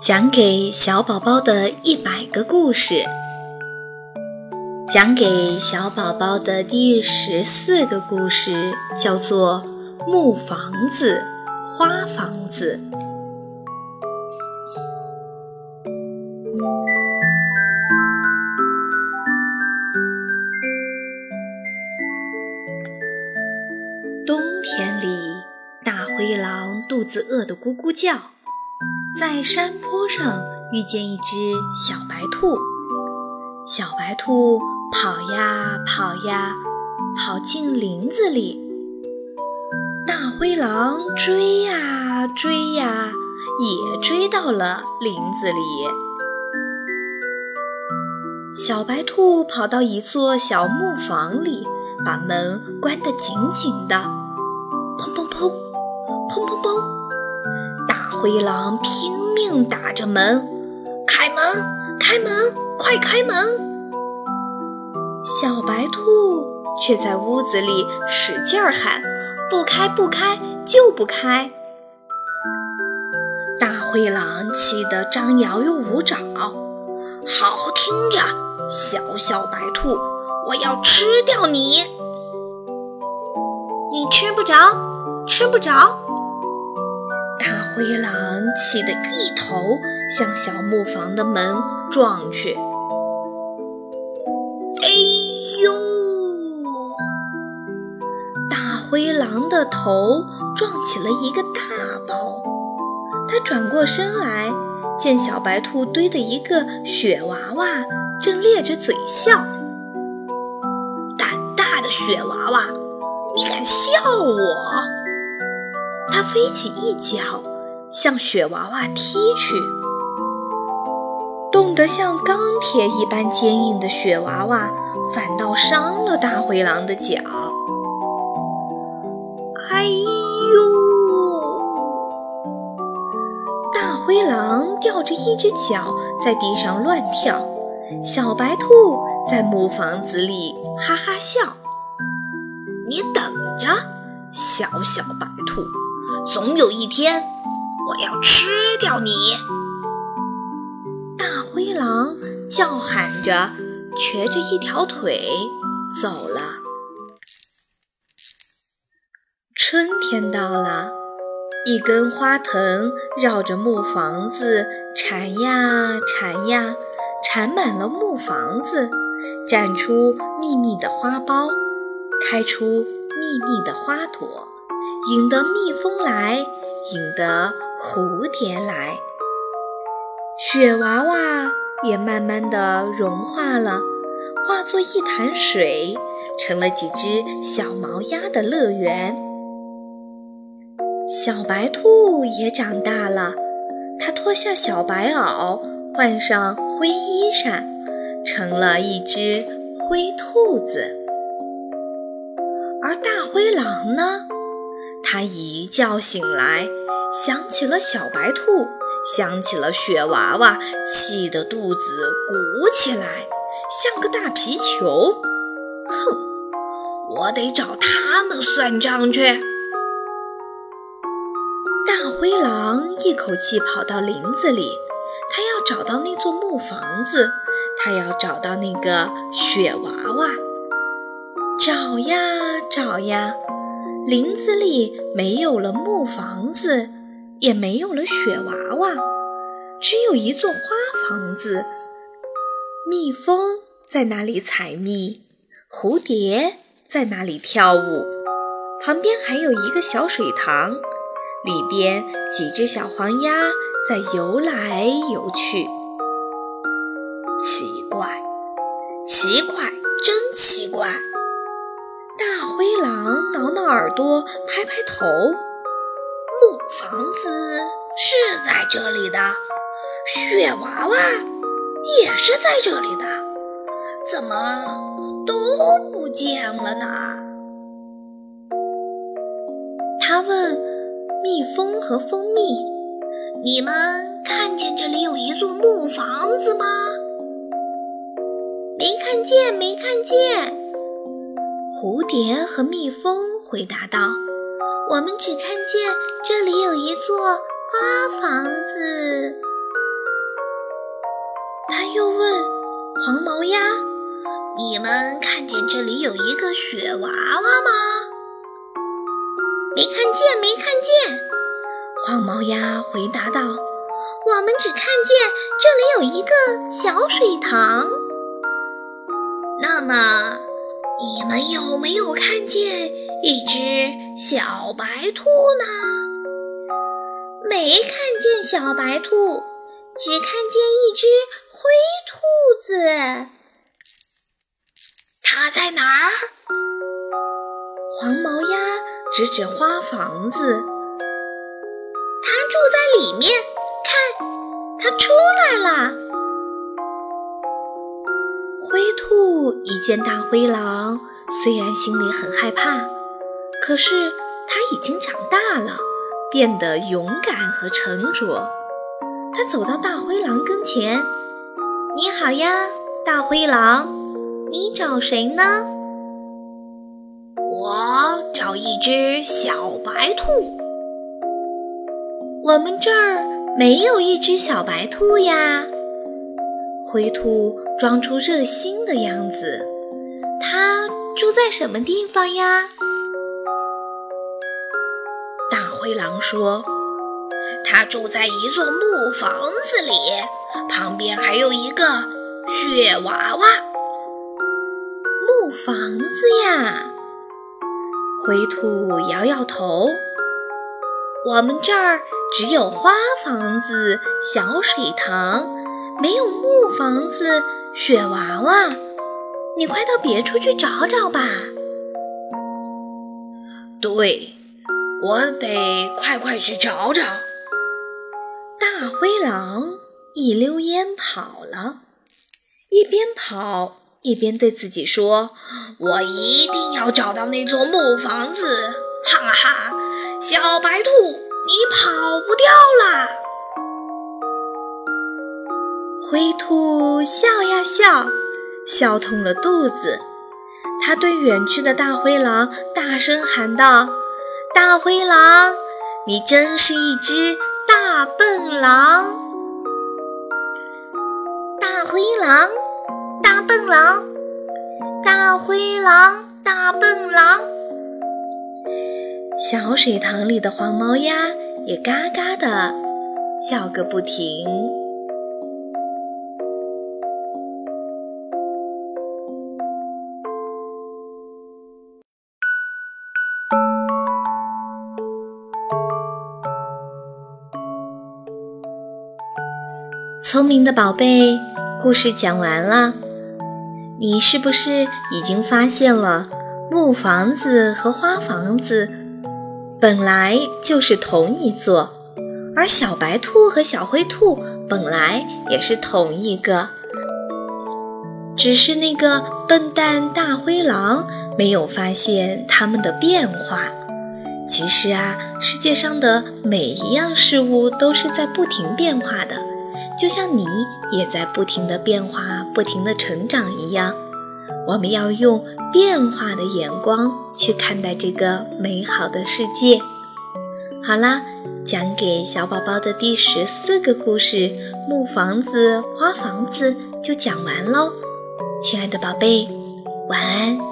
讲给小宝宝的一百个故事，讲给小宝宝的第十四个故事叫做《木房子，花房子》。冬天里，大灰狼肚子饿得咕咕叫。在山坡上遇见一只小白兔，小白兔跑呀跑呀，跑进林子里。大灰狼追呀追呀，也追到了林子里。小白兔跑到一座小木房里，把门关得紧紧的。砰砰砰，灰狼拼命打着门，开门，开门，快开门！小白兔却在屋子里使劲儿喊：“不开，不开，就不开！”大灰狼气得张牙又舞爪，好好听着，小小白兔，我要吃掉你！你吃不着，吃不着。灰狼气得一头向小木房的门撞去，哎呦！大灰狼的头撞起了一个大包。他转过身来，见小白兔堆的一个雪娃娃正咧着嘴笑。胆大的雪娃娃，你敢笑我？他飞起一脚。向雪娃娃踢去，冻得像钢铁一般坚硬的雪娃娃，反倒伤了大灰狼的脚。哎呦！大灰狼吊着一只脚在地上乱跳，小白兔在木房子里哈哈笑。你等着，小小白兔，总有一天。我要吃掉你！大灰狼叫喊着，瘸着一条腿走了。春天到了，一根花藤绕着木房子缠呀缠呀，缠满了木房子，绽出密密的花苞，开出密密的花朵，引得蜜蜂来，引得。蝴蝶来，雪娃娃也慢慢的融化了，化作一潭水，成了几只小毛鸭的乐园。小白兔也长大了，它脱下小白袄，换上灰衣裳，成了一只灰兔子。而大灰狼呢？它一觉醒来。想起了小白兔，想起了雪娃娃，气得肚子鼓起来，像个大皮球。哼，我得找他们算账去。大灰狼一口气跑到林子里，他要找到那座木房子，他要找到那个雪娃娃。找呀找呀，林子里没有了木房子。也没有了雪娃娃，只有一座花房子。蜜蜂在那里采蜜，蝴蝶在那里跳舞，旁边还有一个小水塘，里边几只小黄鸭在游来游去。奇怪，奇怪，真奇怪！大灰狼挠挠耳朵，拍拍头。房子是在这里的，雪娃娃也是在这里的，怎么都不见了呢？他问蜜蜂和蜂蜜：“你们看见这里有一座木房子吗？”“没看见，没看见。”蝴蝶和蜜蜂回答道。我们只看见这里有一座花房子。他又问黄毛鸭：“你们看见这里有一个雪娃娃吗？”“没看见，没看见。”黄毛鸭回答道：“我们只看见这里有一个小水塘。”“那么，你们有没有看见一只小白兔呢？”“没看见小白兔。”只看见一只灰兔子，它在哪儿？黄毛鸭指指花房子，它住在里面。看，它出来了。灰兔一见大灰狼，虽然心里很害怕，可是它已经长大了，变得勇敢和沉着。它走到大灰狼跟前，“你好呀，大灰狼，你找谁呢？”“我找一只小白兔。”“我们这儿没有一只小白兔呀。”灰兔装出热心的样子，“他住在什么地方呀？”大灰狼说。他住在一座木房子里，旁边还有一个雪娃娃。木房子呀，灰兔摇摇头。我们这儿只有花房子、小水塘，没有木房子、雪娃娃。你快到别处去找找吧。对，我得快快去找找。大灰狼一溜烟跑了，一边跑一边对自己说：“我一定要找到那座木房子！”哈哈，小白兔，你跑不掉啦！灰兔笑呀笑，笑痛了肚子。他对远去的大灰狼大声喊道：“大灰狼，你真是一只……”大笨狼，大灰狼，大笨狼，大灰狼，大笨狼。小水塘里的黄毛鸭也嘎嘎的叫个不停。聪明的宝贝，故事讲完了。你是不是已经发现了木房子和花房子本来就是同一座，而小白兔和小灰兔本来也是同一个，只是那个笨蛋大灰狼没有发现它们的变化。其实啊，世界上的每一样事物都是在不停变化的。就像你也在不停的变化、不停的成长一样，我们要用变化的眼光去看待这个美好的世界。好啦，讲给小宝宝的第十四个故事《木房子花房子》就讲完喽，亲爱的宝贝，晚安。